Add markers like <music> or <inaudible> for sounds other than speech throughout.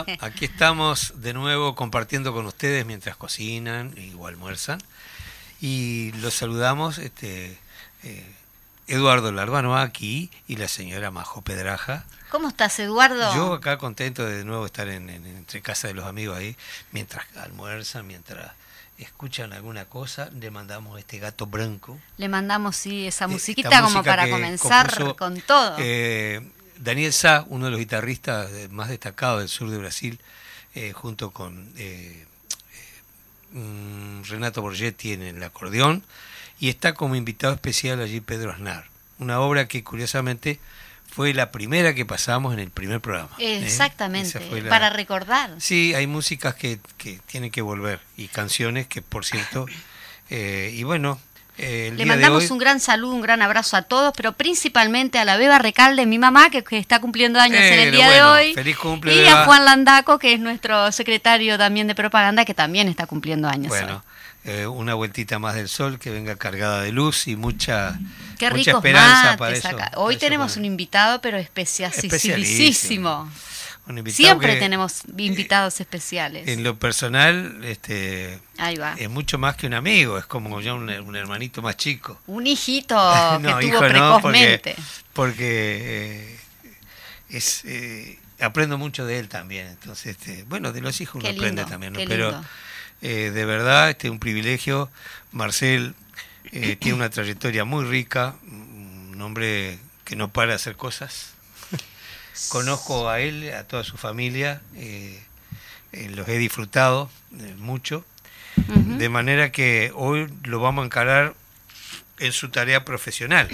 <laughs> aquí estamos de nuevo compartiendo con ustedes mientras cocinan o almuerzan. Y los saludamos, este, eh, Eduardo Larbano aquí y la señora Majo Pedraja. ¿Cómo estás, Eduardo? Yo acá contento de, de nuevo estar en, en- entre casa de los amigos ahí, mientras almuerzan, mientras escuchan alguna cosa, le mandamos este gato blanco. Le mandamos sí esa Eh, musiquita esta como para comenzar compuso, con todo. eh, Daniel Sá, uno de los guitarristas más destacados del sur de Brasil, eh, junto con eh, eh, mm, Renato Borgetti en el acordeón, y está como invitado especial allí Pedro Aznar, una obra que curiosamente fue la primera que pasamos en el primer programa. ¿eh? Exactamente, la- para recordar. Sí, hay músicas que, que tienen que volver y canciones que, por cierto, eh, y bueno, eh, el Le día de mandamos hoy- un gran saludo, un gran abrazo a todos, pero principalmente a la Beba Recalde, mi mamá, que, que está cumpliendo años en el día bueno, de hoy. feliz cumple, y Beba. a Juan Landaco, que es nuestro secretario también de propaganda, que también está cumpliendo años Bueno, eh, una vueltita más del sol que venga cargada de luz y mucha, Qué mucha esperanza para eso. para Hoy eso, tenemos un invitado, pero especialísimo. Un invitado Siempre que, tenemos eh, invitados especiales. En lo personal, este, Ahí va. es mucho más que un amigo, es como ya un, un hermanito más chico. Un hijito <laughs> No, que hijo, tuvo no, precozmente. Porque eh, es, eh, aprendo mucho de él también. Entonces, este, bueno, de los hijos uno lindo, aprende también, pero eh, de verdad, este un privilegio. Marcel tiene una trayectoria muy rica, un hombre que no para de hacer cosas. Conozco a él, a toda su familia, eh, eh, los he disfrutado eh, mucho, de manera que hoy lo vamos a encarar en su tarea profesional.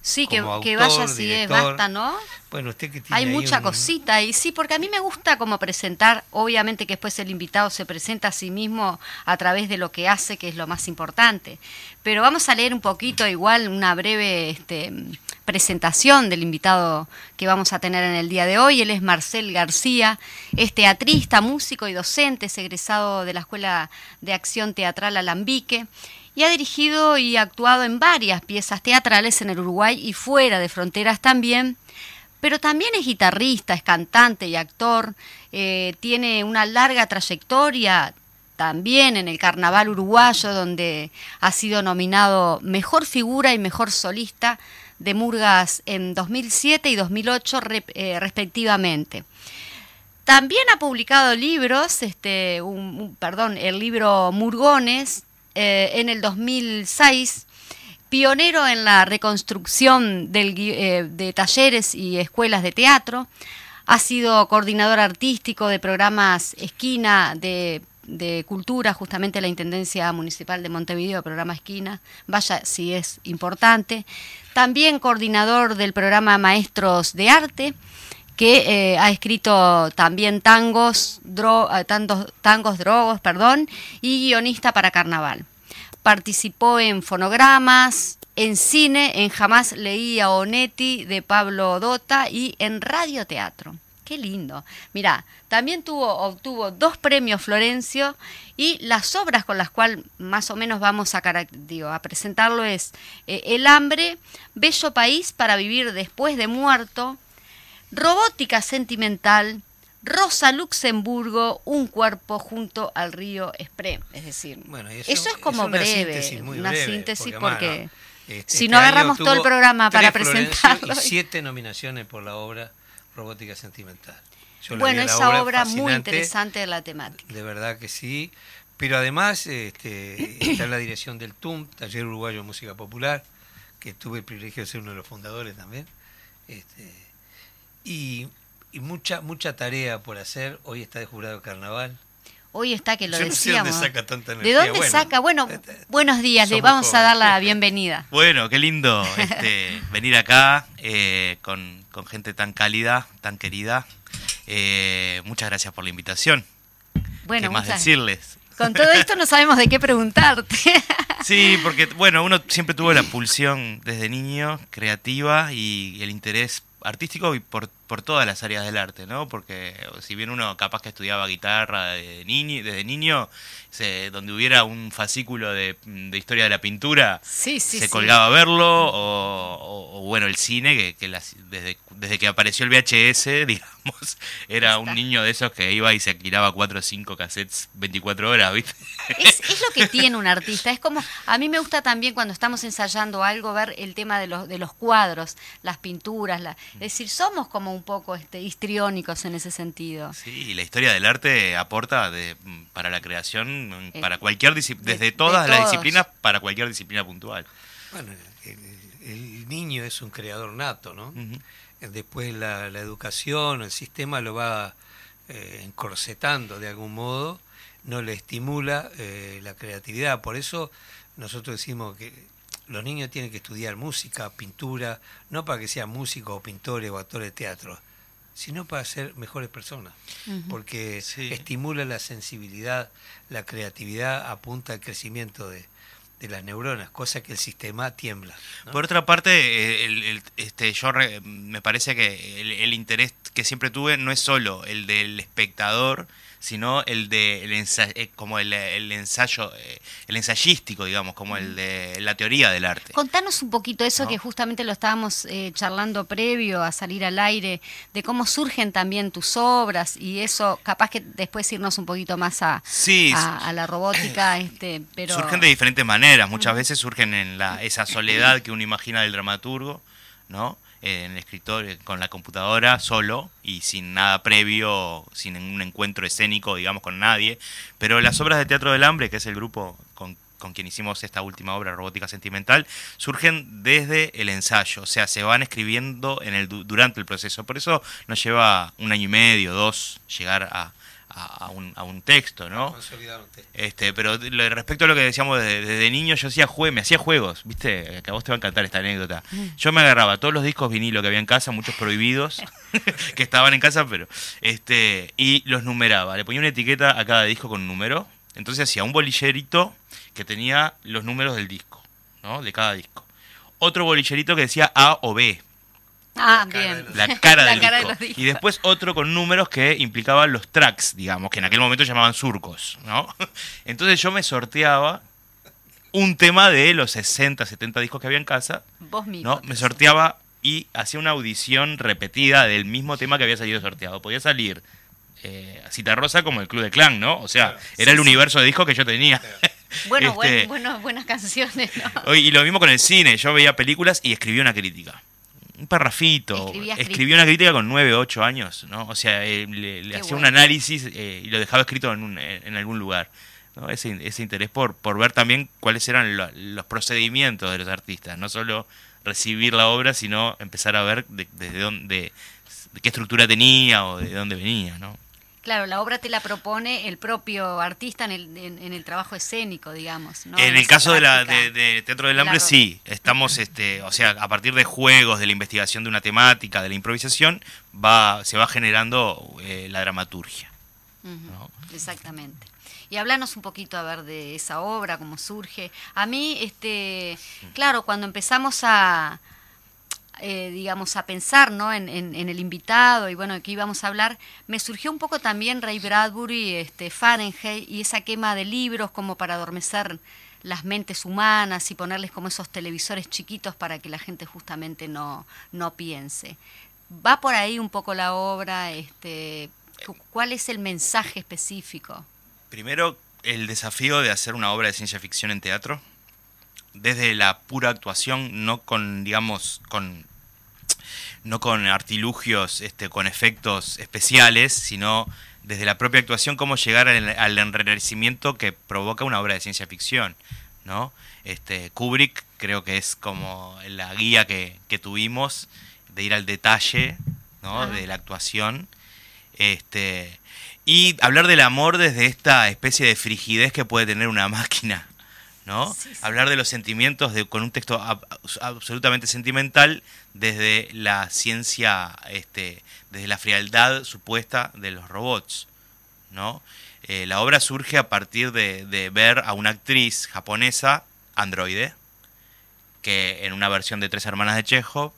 Sí, que, vaya así es, director. basta, ¿no? Bueno, usted que tiene Hay mucha un- cosita y sí, porque a mí me gusta como presentar, obviamente que después el invitado se presenta a sí mismo a través de lo que hace, que es lo más importante. Pero vamos a leer un poquito, igual, una breve este, presentación del invitado que vamos a tener en el día de hoy. Él es Marcel García, es teatrista, músico y docente, es egresado de la Escuela de Acción Teatral Alambique y ha dirigido y actuado en varias piezas teatrales en el Uruguay y fuera de fronteras también pero también es guitarrista, es cantante y actor, eh, tiene una larga trayectoria también en el carnaval uruguayo, donde ha sido nominado Mejor Figura y Mejor Solista de Murgas en 2007 y 2008 re- eh, respectivamente. También ha publicado libros, este, perdón, el libro Murgones eh, en el 2006, pionero en la reconstrucción eh, de talleres y escuelas de teatro, ha sido coordinador artístico de programas Esquina de, Cultura, justamente la Intendencia Municipal de Montevideo, programa Esquina, vaya si es importante. También coordinador del programa Maestros de Arte, que eh, ha escrito también tangos, eh, tantos- tangos drogos, perdón, y guionista para carnaval. Participó en fonogramas, en cine, en Jamás leí a Onetti de Pablo Dota y en radioteatro. Qué lindo. Mira, también tuvo, obtuvo dos premios Florencio y las obras con las cuales más o menos vamos a, a presentarlo es eh, El hambre, Bello país para vivir después de muerto, Robótica sentimental, Rosa Luxemburgo, un cuerpo junto al río Esprem. Es decir, Bueno, eso, es como una breve, síntesis muy una breve, síntesis porque. Este- si este no agarramos todo el programa para presentarlo. Y siete nominaciones por la obra Robótica Sentimental. Yo bueno, esa obra, muy fascinante, interesante de la temática. De verdad que sí. Pero además este, está en la dirección del TUM, Taller Uruguayo de Música Popular, que tuve el privilegio de ser uno de los fundadores también. Este, y, y mucha mucha tarea por hacer. Hoy está de jurado de carnaval. Hoy está que lo Yo no sé dónde decíamos. saca tanta ¿De energía. dónde Bueno, saca? Bueno, este, buenos días, le vamos a dar la <laughs> bienvenida. Bueno, qué lindo este, <laughs> venir acá eh, con, con gente tan cálida, tan querida. Eh, muchas gracias por la invitación. Bueno, ¿Qué más muchas- decirles? con todo esto no sabemos de qué preguntarte. <laughs> Sí, porque bueno, uno siempre tuvo la pulsión desde niño creativa y, el interés artístico y por, por todas las áreas del arte, ¿no? Porque si bien uno capaz que estudiaba guitarra de niño, desde niño, donde hubiera un fascículo de, historia de la pintura, se colgaba a verlo, o, bueno, el cine, que, que desde, desde que apareció el VHS, <laughs> digamos, era un niño de esos que iba y se alquilaba cuatro o cinco cassettes 24 horas, ¿viste? Es, es, lo que <laughs> tiene un artista, es como, a mí me gusta también cuando estamos ensayando algo, ver el tema de los, de los cuadros, las pinturas, la, es decir, somos como un poco este, histriónicos en ese sentido. Sí, y la historia del arte aporta de, para la creación eh, para cualquier desde todas las disciplinas para cualquier disciplina puntual. Bueno, el, niño es un creador nato, ¿no? Después la, educación, el sistema lo va eh, encorsetando de algún modo, no le estimula eh, la creatividad. Por eso nosotros decimos que los niños tienen que estudiar música, pintura, no para que sean músicos o pintores o actores de teatro, sino para ser mejores personas, porque estimula la sensibilidad, la creatividad, apunta al crecimiento de, las neuronas, cosa que el sistema tiembla. Por otra parte, eh, el, este, yo me parece que el, interés que siempre tuve no es solo el del espectador, sino el de el eh, como el, ensayo, eh, el ensayístico, digamos, como el de la teoría del arte. Contanos un poquito eso que justamente lo estábamos eh, charlando previo a salir al aire, de cómo surgen también tus obras y eso, capaz que después irnos un poquito más a, a, la robótica, <coughs> este, pero... Surgen de diferentes maneras, muchas veces surgen en la, esa soledad que uno imagina del dramaturgo, ¿no? En el escritorio con la computadora solo y sin nada previo, sin un encuentro escénico, digamos, con nadie. Pero las obras de Teatro del Hambre, que es el grupo con, quien hicimos esta última obra, Robótica Sentimental, surgen desde el ensayo, o sea, se van escribiendo en el, durante el proceso. Por eso nos lleva un año y medio, dos, llegar a, a, un, a un texto, ¿no? Este, pero respecto a lo que decíamos desde, niño, yo hacía juegos, me hacía juegos, ¿viste? Que a vos te va a encantar esta anécdota. Mm. Yo me agarraba todos los discos vinilo que había en casa, muchos prohibidos, <laughs> <laughs> que estaban en casa, pero este y los numeraba. Le ponía una etiqueta a cada disco con un número. Entonces hacía un bolillerito que tenía los números del disco, ¿no? De cada disco. Otro bolillerito que decía A o B, Ah, bien. La cara, del, disco. <laughs> Y después otro con números que implicaban los tracks, digamos, que en aquel momento llamaban surcos, ¿no? <laughs> Entonces yo me sorteaba un tema de los 60, 70 discos que había en casa. Vos mismo. ¿no? Me sorteaba y hacía una audición repetida del mismo tema que había salido sorteado. Podía salir eh, Cita Rosa como el Club de Clan, ¿no? O sea, era el universo de discos que yo tenía. <laughs> Bueno, este, bueno, buenas canciones, ¿no? Y lo mismo con el cine. Yo veía películas y escribía una crítica un parrafito. Escribió una crítica con 9 o 8 años, ¿no? O sea, eh, le, hacía un análisis eh, y lo dejaba escrito en, en algún lugar. ¿no? Ese, ese interés por, por ver también cuáles eran los procedimientos de los artistas, no solo recibir la obra, sino empezar a ver desde dónde, de qué estructura tenía o de dónde venía, ¿no? Claro, la obra te la propone el propio artista en el, en, el trabajo escénico, digamos. En, el caso de, la, de, Teatro del Hambre, sí. Estamos, este, o sea, a partir de juegos, de la investigación de una temática, de la improvisación, va, se va generando eh, la dramaturgia. Exactamente. Y hablanos un poquito, a ver, de esa obra, cómo surge. A mí, este, claro, cuando empezamos a, eh, digamos, a pensar ¿no? En, el invitado y bueno, aquí íbamos a hablar, me surgió un poco también Ray Bradbury, este, Fahrenheit y esa quema de libros como para adormecer las mentes humanas y ponerles como esos televisores chiquitos para que la gente justamente no, no piense. ¿Va por ahí un poco la obra? Este, ¿Cuál es el mensaje específico? Primero, el desafío de hacer una obra de ciencia ficción en teatro desde la pura actuación, no con, digamos, con no con artilugios, este, con efectos especiales, sino desde la propia actuación, cómo llegar al, enriquecimiento que provoca una obra de ciencia ficción, ¿no? Este, Kubrick creo que es como la guía que, tuvimos de ir al detalle, ¿no? De la actuación. Este, y hablar del amor desde esta especie de frigidez que puede tener una máquina, ¿no? Hablar de los sentimientos de, con un texto absolutamente sentimental desde la ciencia, este, desde la frialdad supuesta de los robots, ¿no? Eh, la obra surge a partir de, ver a una actriz japonesa, androide, que en una versión de Tres Hermanas de Chekhov,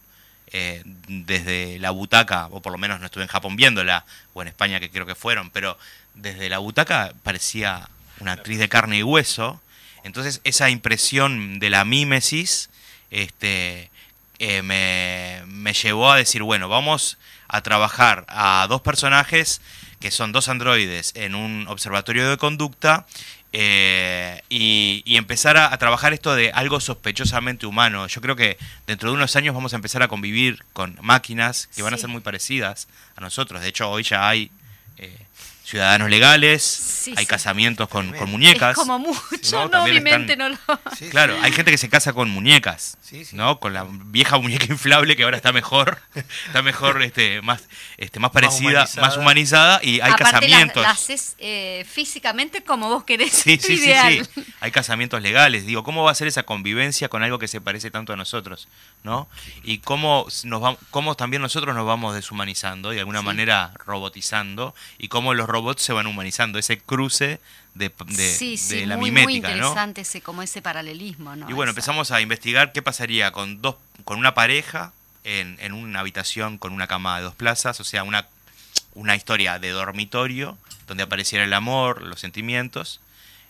eh, desde la butaca, o por lo menos no estuve en Japón viéndola, o en España que creo que fueron, pero desde la butaca parecía una actriz de carne y hueso. Entonces esa impresión de la mímesis este, eh, me, me llevó a decir, bueno, vamos a trabajar a dos personajes que son dos androides en un observatorio de conducta eh, y, y empezar a, a trabajar esto de algo sospechosamente humano. Yo creo que dentro de unos años vamos a empezar a convivir con máquinas que van a ser muy parecidas a nosotros. De hecho, hoy ya hay eh, ciudadanos legales, Sí, hay sí. casamientos con, muñecas. Es como mucho, ¿no? no, mi mente están- no lo... Sí, Claro, sí. hay gente que se casa con muñecas, Sí, sí. ¿no? Con la vieja muñeca inflable que ahora está mejor, <laughs> está mejor, este, más, este, más parecida, humanizada. más humanizada y hay Aparte la- casamientos. la haces eh, físicamente como vos querés, Sí, sí, <laughs> sí, ideal. sí. Hay casamientos legales. Digo, ¿cómo va a ser esa convivencia con algo que se parece tanto a nosotros? ¿No? Y cómo, nos va- cómo también nosotros nos vamos deshumanizando y de alguna Sí. manera robotizando y cómo los robots se van humanizando. Ese cruce de, de- sí, sí, de la muy, muy mimética, ¿no? interesante ese, como ese paralelismo, ¿no? Y bueno, Esa- empezamos a investigar qué pasaría con dos, con una pareja en, en una habitación con una cama de dos plazas, o sea, una, una historia de dormitorio donde apareciera el amor, los sentimientos,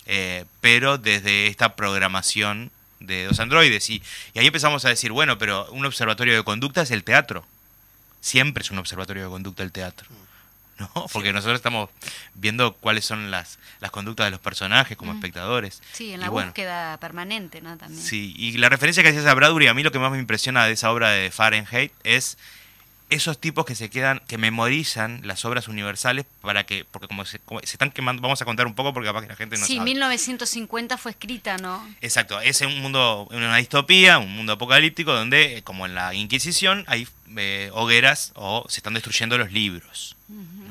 eh, pero desde esta programación de dos androides. Y, y ahí empezamos a decir, bueno, pero un observatorio de conducta es el teatro. Siempre es un observatorio de conducta el teatro. <laughs> ¿no? Porque nosotros estamos viendo cuáles son las, las conductas de los personajes como Mm. espectadores. Sí, en Y la bueno, búsqueda permanente, ¿no? También. Sí, y la referencia que hacías a Bradbury, a mí lo que más me impresiona de esa obra de Fahrenheit es esos tipos que se quedan, que memorizan las obras universales para que, porque como se, como se están quemando, vamos a contar un poco porque capaz que la gente no sí, sabe. 1950 fue escrita, ¿no? Exacto, es un mundo, una distopía, un mundo apocalíptico donde, eh, como en la Inquisición, hay eh, hogueras o se están destruyendo los libros, ¿no?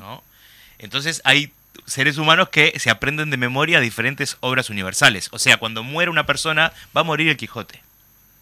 Entonces hay seres humanos que se aprenden de memoria diferentes obras universales. O sea, cuando muere una persona, va a morir el Quijote,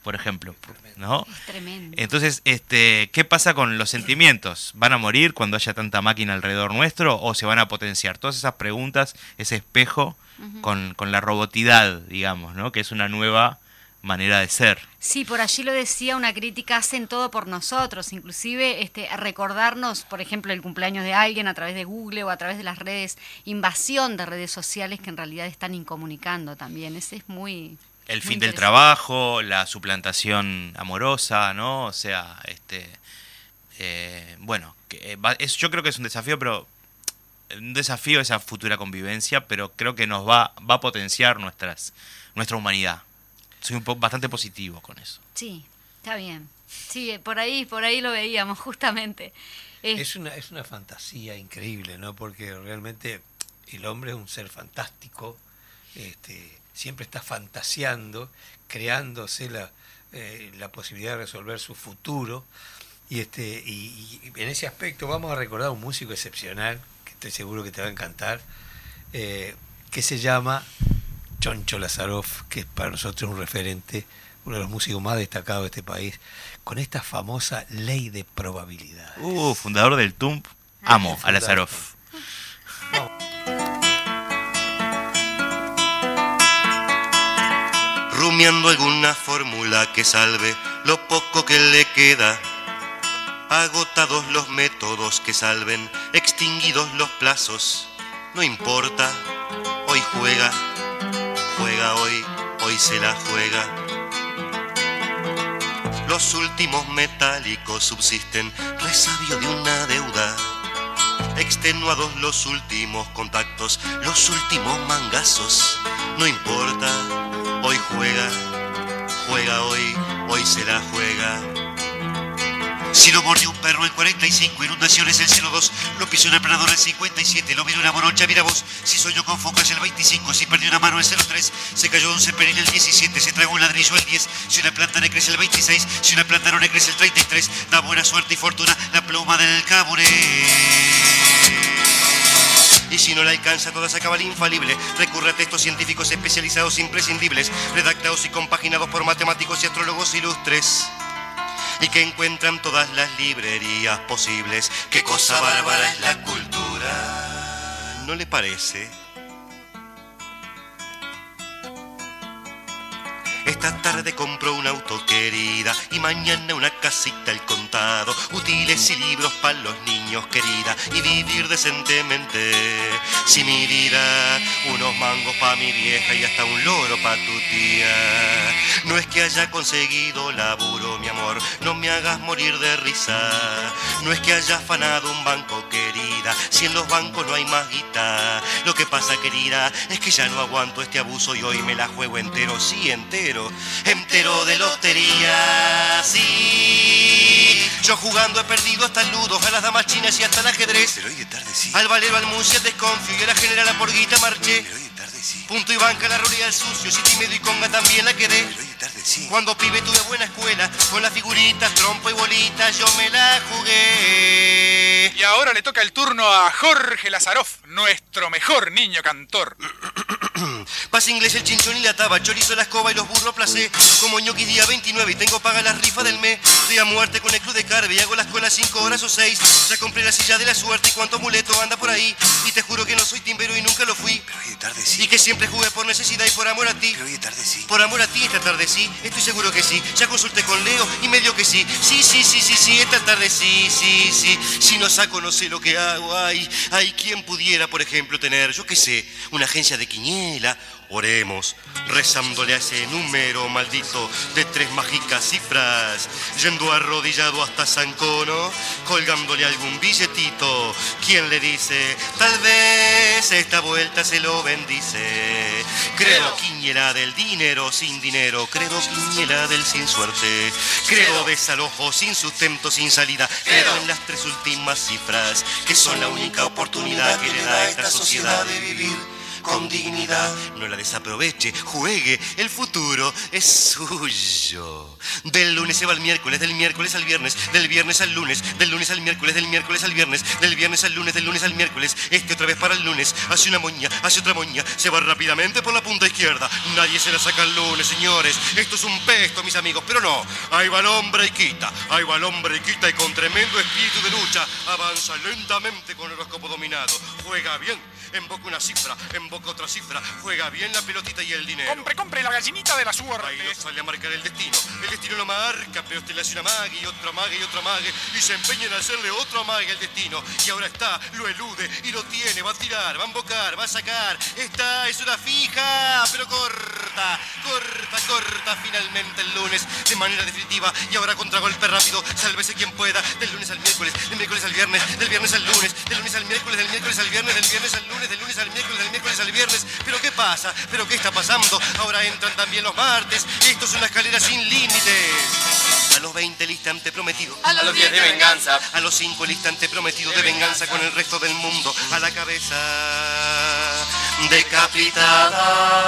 por ejemplo, ¿no? Es tremendo. Entonces, este, ¿qué pasa con los sentimientos? ¿Van a morir cuando haya tanta máquina alrededor nuestro o se van a potenciar? Todas esas preguntas, ese espejo con, con la robotidad, digamos, ¿no? Que es una nueva manera de ser. Sí, por allí lo decía una crítica, hacen todo por nosotros, inclusive este, recordarnos, por ejemplo, el cumpleaños de alguien a través de Google o a través de las redes, invasión de redes sociales que en realidad están incomunicando también. Ese es muy... El muy fin del trabajo, la suplantación amorosa, ¿no? O sea, este, eh, bueno, que, eh, es, yo creo que es un desafío, pero un desafío esa futura convivencia, pero creo que nos va, va a potenciar nuestras, nuestra humanidad. Soy un bastante positivo con eso. Sí, está bien. Sí, por ahí, por ahí lo veíamos, justamente. Eh, Es una, es una fantasía increíble, ¿no? Porque realmente el hombre es un ser fantástico, este, siempre está fantaseando, creándose la, eh, la posibilidad de resolver su futuro. Y, este, y, y en ese aspecto vamos a recordar a un músico excepcional, que estoy seguro que te va a encantar, eh, que se llama Choncho Lazaroff, que es para nosotros un referente, uno de los músicos más destacados de este país, con esta famosa ley de probabilidades. Uh, fundador del TUMP. Amo a. Lazaroff. rumiando alguna fórmula que salve lo poco que le queda. Agotados los métodos que salven, extinguidos los plazos, no importa, hoy juega, juega hoy, hoy se la juega. Los últimos metálicos subsisten, resabio de una deuda. Extenuados los últimos contactos, los últimos mangazos, no importa, hoy juega, juega hoy, hoy se la juega. Si lo mordió un perro en 45, inundaciones el 02, lo pisó un aplanador el 57, lo miró una morocha, mira vos, si soñó con focas el 25, si perdió una mano el 03, se cayó un cepelín el 17, se tragó un ladrillo el 10, si una planta le crece el 26, si una planta no le crece el 33, da buena suerte y fortuna la pluma del caburé. Y si no le alcanza toda esa cabal infalible, recurre a textos científicos especializados imprescindibles, redactados y compaginados por matemáticos y astrólogos ilustres. Y que encuentran todas las librerías posibles. Qué cosa bárbara es la cultura. ¿No le parece? Esta tarde compro un auto querida y mañana una casita al contado. Útiles y libros para los niños querida y vivir decentemente. Si mi vida, unos mangos pa' mi vieja y hasta un loro pa' tu tía. No es que haya conseguido laburo, mi amor, no me hagas morir de risa. No es que haya afanado un banco querida, si en los bancos no hay más guita. Lo que pasa querida es que ya no aguanto este abuso y hoy me la juego entero, sí entero, entero de lotería, sí. Yo jugando he perdido hasta el ludo, a las damas chinas y hasta el ajedrez. Pero hoy de tarde sí. Al valero, al musi, al desconfío y a la general a porguita marché. Pero hoy de tarde sí. Punto y banca, la rolia al sucio, si tímido y conga también la quedé. Pero hoy de tarde sí. Cuando pibe tuve buena escuela, con las figuritas, trompo y bolitas, yo me la jugué. Y ahora le toca el turno a Jorge Lazaroff, nuestro mejor niño cantor. Pase inglés, el chinchón y la taba, chorizo, la escoba y los burros placé. Como ñoqui día 29 y tengo paga las rifas del mes. Estoy a muerte con el club de carve y hago la escuela 5 horas o 6. Ya compré la silla de la suerte y cuánto muleto anda por ahí. Y te juro que no soy timbero y nunca lo fui. Pero hoy de tarde sí. Y que siempre jugué por necesidad y por amor a ti. Pero hoy de tarde sí. Por amor a ti esta tarde sí, estoy seguro que sí. Ya consulté con Leo y me dio que sí. Sí, sí, sí, sí, sí, esta tarde sí, sí, sí. Si no saco no sé lo que hago. Ay, ay, ¿quién pudiera, por ejemplo, tener, yo qué sé, una agencia de quiniela? Oremos, rezándole a ese número maldito de tres mágicas cifras, yendo arrodillado hasta San Cono, colgándole algún billetito. ¿Quién le dice? Tal vez esta vuelta se lo bendice. Creo quiniela del dinero sin dinero, creo quiniela del sin suerte, creo desalojo sin sustento, sin salida, creo en las tres últimas cifras, que son la única oportunidad que le da a esta sociedad de vivir con dignidad. No la desaproveche, juegue, el futuro es suyo. Del lunes se va al miércoles, del miércoles al viernes, del viernes al lunes, del lunes al miércoles, del miércoles al viernes, del viernes al lunes, del lunes al miércoles, este otra vez para el lunes, hace una moña, hace otra moña, se va rápidamente por la punta izquierda. Nadie se la saca el lunes, señores. Esto es un pesto, mis amigos, pero no. Ahí va el hombre y quita, ahí va el hombre y quita y con tremendo espíritu de lucha avanza lentamente con el horóscopo dominado. Juega bien, invoca una cifra, invoca otra cifra, juega bien la pelotita y el dinero. Compre, compre la gallinita de la Ahí suerte. lo sale a marcar el destino. El destino lo marca, pero usted le hace una mague y otra mague y otra mague y se empeña en hacerle otra mague al destino. Y ahora está, lo elude y lo tiene, va a tirar, va a invocar, va a sacar. Esta es una fija, pero corta, corta, corta finalmente el lunes de manera definitiva. Y ahora contragolpe rápido, sálvese quien pueda. Del lunes al miércoles, del miércoles al viernes, del viernes al lunes, del lunes al miércoles, del miércoles al viernes, del viernes al lunes, del lunes al miércoles, del miércoles al viernes. Pero ¿qué pasa? ¿Pero qué está pasando? Ahora entran también los martes. Esto es una escalera sin límites. A los 20 el instante prometido. A los 10 de venganza. A los 5 el instante prometido de venganza con el resto del mundo. A la cabeza decapitada.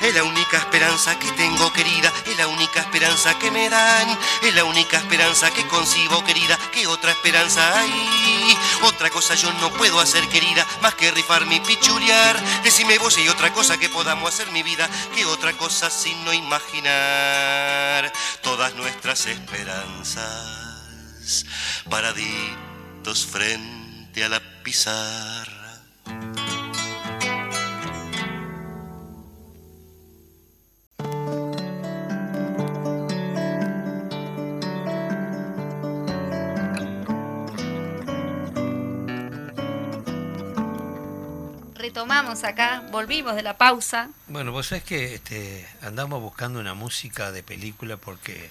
Es la única esperanza que tengo, querida. Es la única esperanza que me dan. Es la única esperanza que concibo, querida. ¿Qué otra esperanza hay? Otra cosa yo no puedo hacer, querida, más que rifarme y pichulear. Decime vos hay otra cosa que podamos hacer, mi vida. ¿Qué otra cosa sino imaginar todas nuestras esperanzas? Paraditos frente la pizarra. Retomamos acá, volvimos de la pausa. Bueno, vos sabés que este, andamos buscando una música de película porque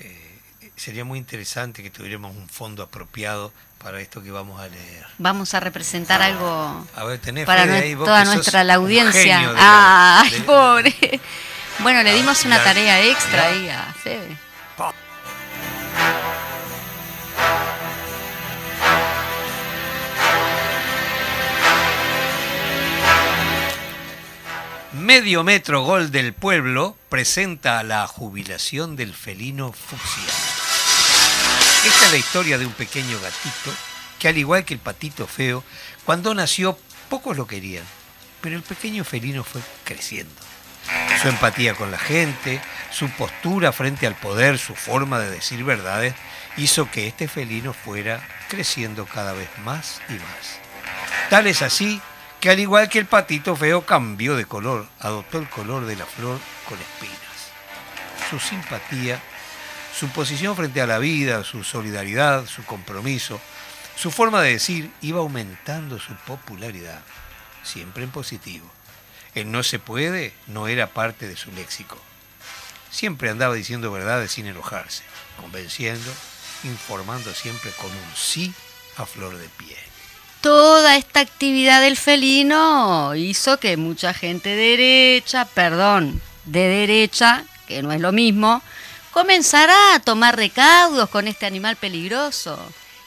eh, sería muy interesante que tuviéramos un fondo apropiado para esto que vamos a leer. Vamos a representar algo A ver, tenés para ahí, vos toda que sos nuestra la audiencia. genio de la- Ay, pobre. Bueno, le dimos una la- tarea extra la- ahí a Fede. Medio Metro Gol del Pueblo presenta la jubilación del felino fucsia. Esta es la historia de un pequeño gatito que al igual que el patito feo, cuando nació pocos lo querían, pero el pequeño felino fue creciendo. Su empatía con la gente, su postura frente al poder, su forma de decir verdades, hizo que este felino fuera creciendo cada vez más y más. Tal es así que al igual que el patito feo cambió de color, adoptó el color de la flor con espinas. Su simpatía, su posición frente a la vida, su solidaridad, su compromiso, su forma de decir iba aumentando su popularidad, siempre en positivo. El no se puede no era parte de su léxico. Siempre andaba diciendo verdades sin enojarse, convenciendo, informando siempre con un sí a flor de piel. Toda esta actividad del felino hizo que mucha gente derecha, perdón, de derecha, que no es lo mismo, comenzara a tomar recaudos con este animal peligroso.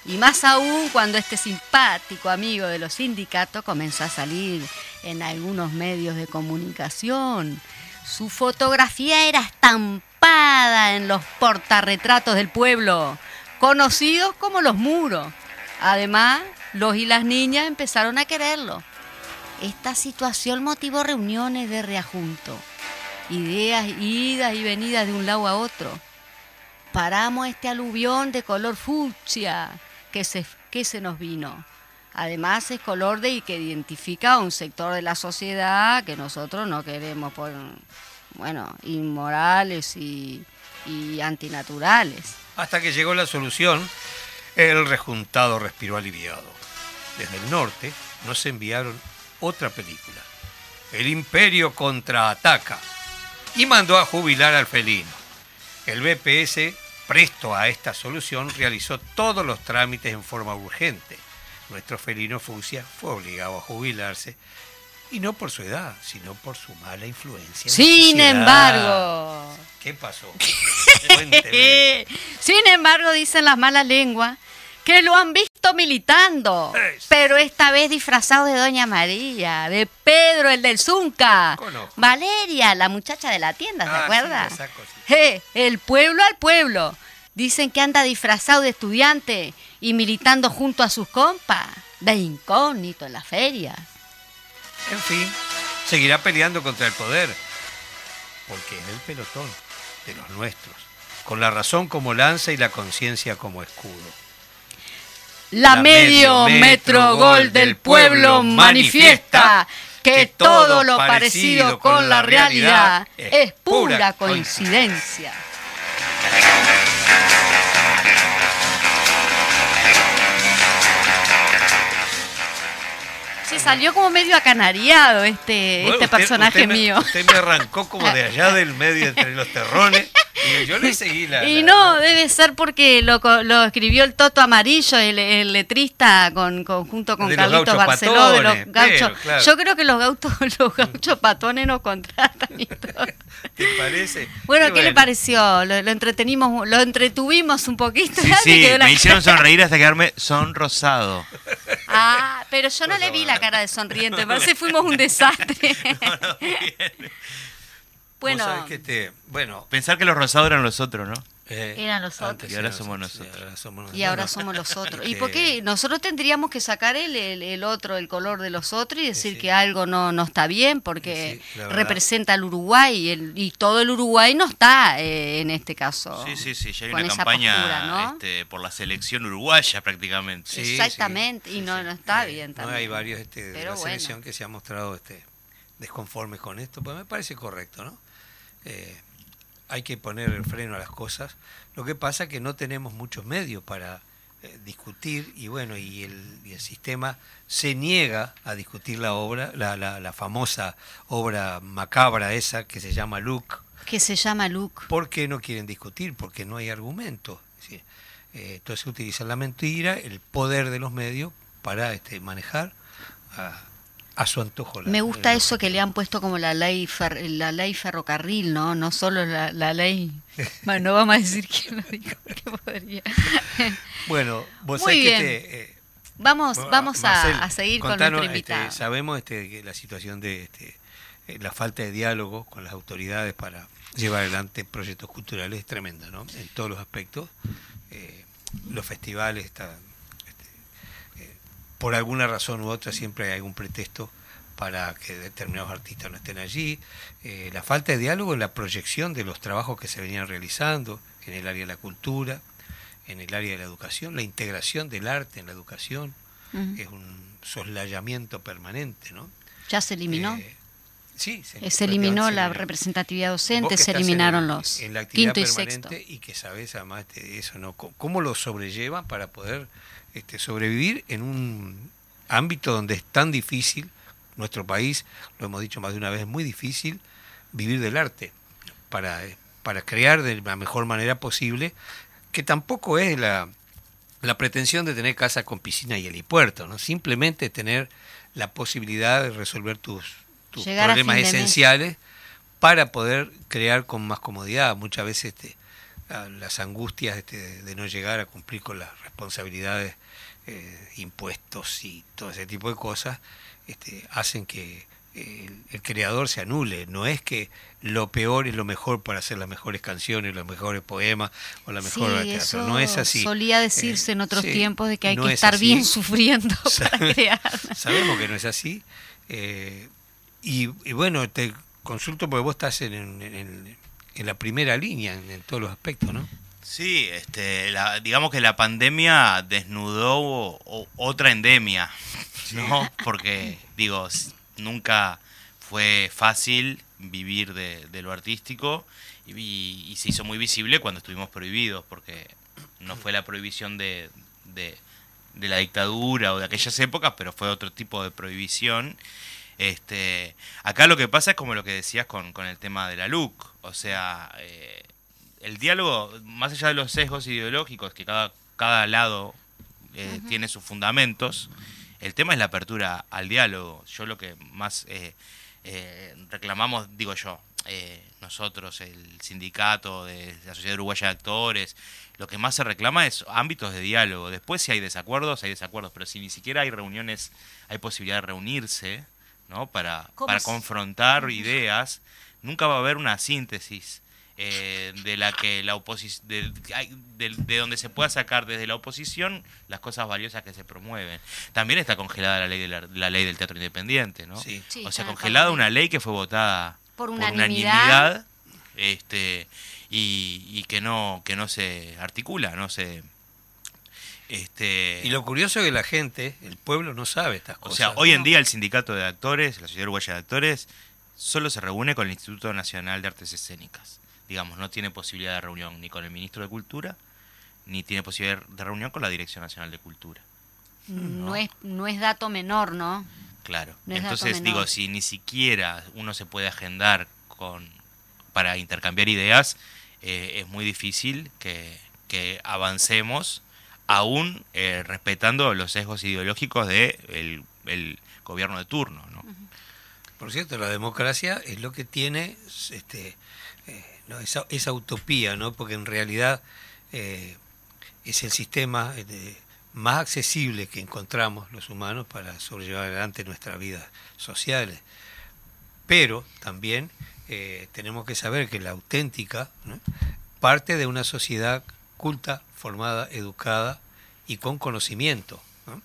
Y más aún cuando este simpático amigo de los sindicatos comenzó a salir en algunos medios de comunicación. Su fotografía era estampada en los portarretratos del pueblo, conocidos como los muros. Además, los y las niñas empezaron a quererlo. Esta situación motivó reuniones de reajunto, ideas, idas y venidas de un lado a otro. Paramos este aluvión de color fucsia que se, que se nos vino. Además es color de que identifica a un sector de la sociedad que nosotros no queremos por, bueno, inmorales y, y antinaturales. Hasta que llegó la solución, el rejuntado respiró aliviado. Desde el norte nos enviaron otra película, El Imperio contraataca, y mandó a jubilar al felino. El BPS, presto a esta solución, realizó todos los trámites en forma urgente. Nuestro felino Fucsia fue obligado a jubilarse, y no por su edad, sino por su mala influencia. Sin embargo, ¿Qué pasó? <laughs> Sin embargo, dicen las malas lenguas que lo han visto militando, pero esta vez disfrazado de Doña María, de Pedro el del Zunca, Conozco. Valeria, la muchacha de la tienda, ¿se Ah, acuerda? sí. Eh, el pueblo al pueblo. Dicen que anda disfrazado de estudiante y militando junto a sus compas, de incógnito en la feria. En fin, seguirá peleando contra el poder, porque es el pelotón de los nuestros, con la razón como lanza y la conciencia como escudo. La, La medio metro gol del pueblo manifiesta que todo lo parecido con la realidad es pura coincidencia. Se salió como medio acanariado este, Bueno, este personaje usted mío. Usted me arrancó como de allá del medio entre los terrones <laughs> y yo le seguí la... <laughs> Y la- no, la- debe ser porque lo, lo escribió el Toto Amarillo, el, el letrista, con, con- junto con De Carlitos Barceló, de los gauchos. pero, claro. Yo creo que los gauchos, <laughs> los gauchos patones nos contratan y todo. <laughs> ¿Te parece? Bueno, ¿qué le pareció? Lo, lo entretenimos, lo entretuvimos un poquito. Sí, Me sí, hicieron sonreír hasta quedarme sonrosado. Ah, pero yo no le vi la cara de sonriente, me parece que fuimos un desastre. Bueno, Vos sabés que te- bueno, Pensar que los rosados eran los otros, ¿no? eh, Eran los otros. Y ahora somos nosotros, nosotros. y ahora somos y ahora nosotros. somos los otros. ¿Y Eh, por qué? Nosotros tendríamos que sacar el, el, el otro, el color de los otros y decir sí. que algo no, no está bien porque Sí, representa al Uruguay y, el- y todo el Uruguay no está eh, en este caso. Sí, sí, sí, ya hay una campaña postura, ¿no? este, por la selección uruguaya prácticamente. Sí, Exactamente, sí, y sí, no, sí. no está Eh, bien no, también. hay varios este, de Pero la bueno. selección que se han mostrado este, desconformes con esto, pues me parece correcto, ¿no? Eh, hay que poner el freno a las cosas. Lo que pasa es que no tenemos muchos medios para eh, discutir y bueno, y el, y el sistema se niega a discutir la obra, la, la, la famosa obra macabra esa que se llama Luke. Que se llama Luke. ¿Por qué no quieren discutir? Porque no hay argumento. Decir, eh, entonces utilizan la mentira, el poder de los medios para este, manejar a, a su antojo. la- Me gusta eso que le han puesto como la ley fer- la ley ferrocarril, ¿no? No solo la, la ley. <laughs> Bueno, no vamos a decir quién lo dijo, <laughs> porque podría. Bueno, vos Muy sabés bien. que este, eh, Vamos, bueno, vamos a, Marcel, a seguir con nuestro este, invitado. sabemos este, que la situación de este, eh, la falta de diálogo con las autoridades para llevar adelante proyectos culturales es tremenda, ¿no? En todos los aspectos. Eh, los festivales están, este, por alguna razón u otra siempre hay algún pretexto para que determinados artistas no estén allí. Eh, la falta de diálogo en la proyección de los trabajos que se venían realizando en el área de la cultura, en el área de la educación, la integración del arte en la educación. Ujú. es un soslayamiento permanente, ¿no? Ya se eliminó. Eh, sí, se, Eh, se eliminó la representatividad docente, se en eliminaron el- los en la actividad quinto y sexto. y que sabes además de eso, ¿no? C- ¿Cómo lo sobrellevan para poder este, sobrevivir en un ámbito donde es tan difícil, nuestro país, lo hemos dicho más de una vez, es muy difícil vivir del arte para, eh, para crear de la mejor manera posible, que tampoco es la, la pretensión de tener casa con piscina y helipuerto, ¿no? Simplemente tener la posibilidad de resolver tus, tus Llegar problemas esenciales para poder crear con más comodidad. Muchas veces este, las angustias este, de no llegar a cumplir con las responsabilidades, eh, impuestos y todo ese tipo de cosas, este, hacen que eh, el, el creador se anule. No es que lo peor es lo mejor para hacer las mejores canciones, los mejores poemas o la mejor Sí, teatro. No es así. solía decirse Eh, en otros sí, tiempos de que hay no que es estar así. bien sufriendo <laughs> para crear. Sabemos que no es así. eh, y, y bueno, te consulto porque vos estás en, en- en- en la primera línea en, todos los aspectos, ¿no? Sí, este, la- digamos que la pandemia desnudó o- o- otra endemia, ¿no? Porque, digo, nunca fue fácil vivir de, de lo artístico y, y- y se hizo muy visible cuando estuvimos prohibidos, porque no fue la prohibición de, de, de la dictadura o de aquellas épocas, pero fue otro tipo de prohibición. Este, acá lo que pasa es como lo que decías con, con el tema de la LUC, o sea, eh, el diálogo, más allá de los sesgos ideológicos, que cada, cada lado eh, tiene sus fundamentos, el tema es la apertura al diálogo. Yo lo que más eh, reclamamos, digo yo, nosotros, el sindicato de la Sociedad Uruguaya de Actores, lo que más se reclama es ámbitos de diálogo. Después si hay desacuerdos, hay desacuerdos, pero si ni siquiera hay reuniones, hay posibilidad de reunirse, ¿no? Para, ¿Cómo para confrontar ideas, nunca va a haber una síntesis eh, de la que la oposición de, de- de donde se pueda sacar desde la oposición las cosas valiosas que se promueven también está congelada la ley de la, la ley del teatro independiente no Sí. Sí, o sea congelada una ley que fue votada Por unanimidad, unanimidad. este y, y que no que no se articula no se este Y lo curioso es que la gente, el pueblo, no sabe estas o cosas. sea, hoy en día el sindicato de actores, la Sociedad Uruguaya de Actores, solo se reúne con el Instituto Nacional de Artes Escénicas. Digamos, no tiene posibilidad de reunión ni con el ministro de Cultura, ni tiene posibilidad de reunión con la Dirección Nacional de Cultura. No es, no es dato menor, ¿no? Claro. No Entonces, digo, si ni siquiera uno se puede agendar con para intercambiar ideas, eh, es muy difícil que, que avancemos, aún eh, respetando los sesgos ideológicos del de el gobierno de turno. ¿no? Por cierto, la democracia es lo que tiene este, eh, ¿no? esa, esa utopía, ¿no? Porque en realidad eh, es el sistema de- más accesible que encontramos los humanos para sobrellevar adelante nuestras vidas sociales. Pero también eh, tenemos que saber que la auténtica ¿no? parte de una sociedad culta, formada, educada y con conocimiento. ¿no?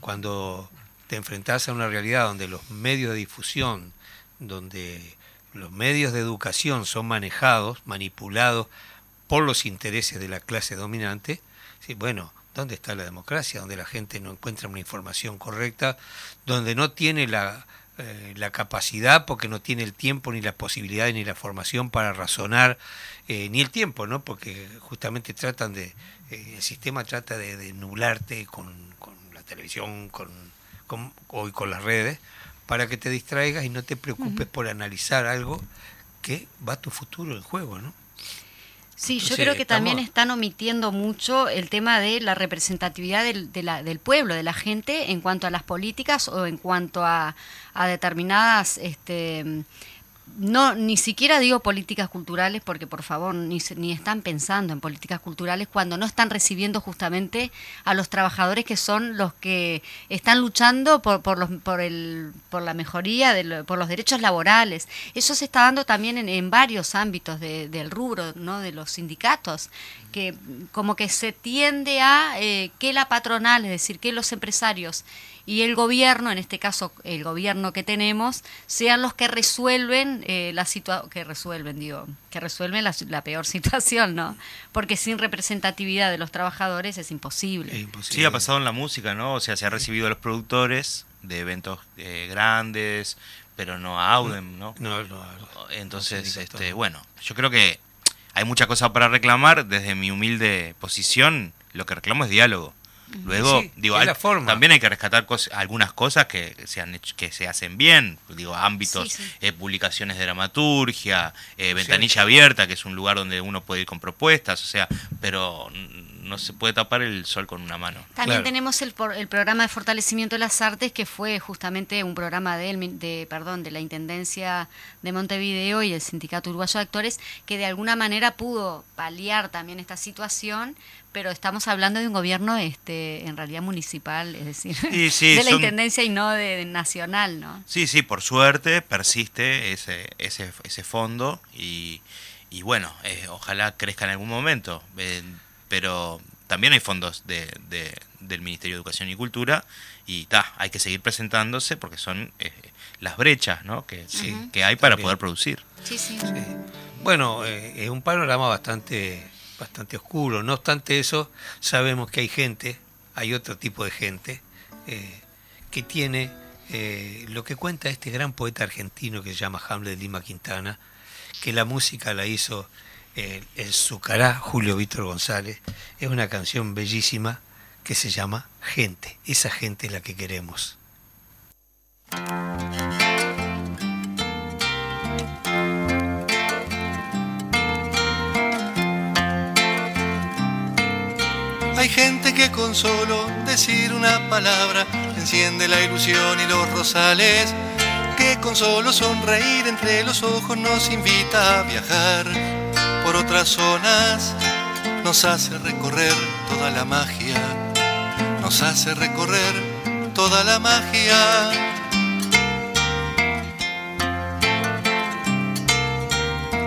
Cuando te enfrentás a una realidad donde los medios de difusión, donde los medios de educación son manejados, manipulados por los intereses de la clase dominante, sí, bueno, ¿dónde está la democracia? Donde la gente no encuentra una información correcta, donde no tiene la, eh, la capacidad, porque no tiene el tiempo, ni la posibilidad, ni la formación para razonar, eh, ni el tiempo, ¿no? Porque justamente tratan de, eh, el sistema trata de, de nublarte con, con la televisión, con, con, hoy con las redes, para que te distraigas y no te preocupes por analizar algo que va a tu futuro en juego, ¿no? Sí, yo creo que también están omitiendo mucho el tema de la representatividad del, de la- del pueblo, de la gente, en cuanto a las políticas o en cuanto a, a determinadas, este, no, ni siquiera digo políticas culturales, porque por favor, ni, ni están pensando en políticas culturales cuando no están recibiendo justamente a los trabajadores que son los que están luchando por, por, los, por, el, por la mejoría, de lo- por los derechos laborales. Eso se está dando también en, en varios ámbitos de- del rubro, ¿no? de los sindicatos, que como que se tiende a eh, que la patronal, es decir, que los empresarios y el gobierno, en este caso el gobierno que tenemos, sean los que resuelven eh, la situación, que resuelven, digo, que resuelven la, la peor <laughs> situación, ¿no? Porque sin representatividad de los trabajadores es imposible. Es imposible. Sí, ha pasado en la música, ¿no? O sea, se ha recibido a los productores de eventos eh, grandes, pero no a Audem, ¿no? No, no, Entonces, no, este, bueno, yo creo que hay mucha cosa para reclamar. Desde mi humilde posición, lo que reclamo es diálogo. Luego, Sí, digo, hay- también hay que rescatar cos- algunas cosas que se han hecho, que se hacen bien. Digo, ámbitos, Sí, sí. eh, publicaciones de dramaturgia, eh, ventanilla abierta, que es un lugar donde uno puede ir con propuestas, o sea, pero no se puede tapar el sol con una mano. También Claro. tenemos el, por- el programa de fortalecimiento de las artes, que fue justamente un programa del min- de, perdón, de la Intendencia de Montevideo y el Sindicato Uruguayo de Actores, que de alguna manera pudo paliar también esta situación, pero estamos hablando de un gobierno este en realidad municipal, es decir, Sí, <laughs> sí, de la son- Intendencia y no de, de nacional, ¿no? Sí, sí, por suerte persiste ese, ese, ese fondo y, y bueno, eh, ojalá crezca en algún momento. eh, pero también hay fondos de, de- del Ministerio de Educación y Cultura y ta, hay que seguir presentándose porque son eh, las brechas ¿no? que, Sí, que hay para también. poder producir. Sí, sí. Sí. Bueno, eh, es un panorama bastante, bastante oscuro. No obstante eso, sabemos que hay gente, hay otro tipo de gente, eh, que tiene eh, lo que cuenta este gran poeta argentino que se llama Hamlet Lima Quintana, que la música la hizo eh, el Zucará Julio Víctor González. Es una canción bellísima que se llama Gente. Esa gente es la que queremos. Hay gente que con solo decir una palabra enciende la ilusión y los rosales, que con solo sonreír entre los ojos nos invita a viajar por otras zonas, nos hace recorrer toda la magia, nos hace recorrer toda la magia.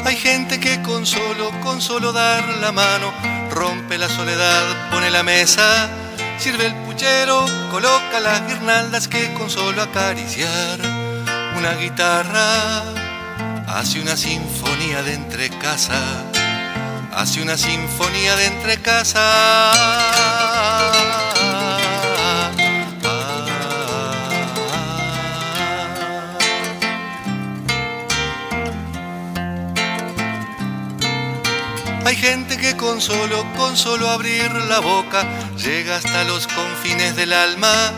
Hay gente que con solo, con solo dar la mano, rompe la soledad, pone la mesa, sirve el puchero, coloca las guirnaldas que con solo acariciar una guitarra hace una sinfonía de entre casa, hace una sinfonía de entre casa. Hay gente que con solo, con solo abrir la boca llega hasta los confines del alma.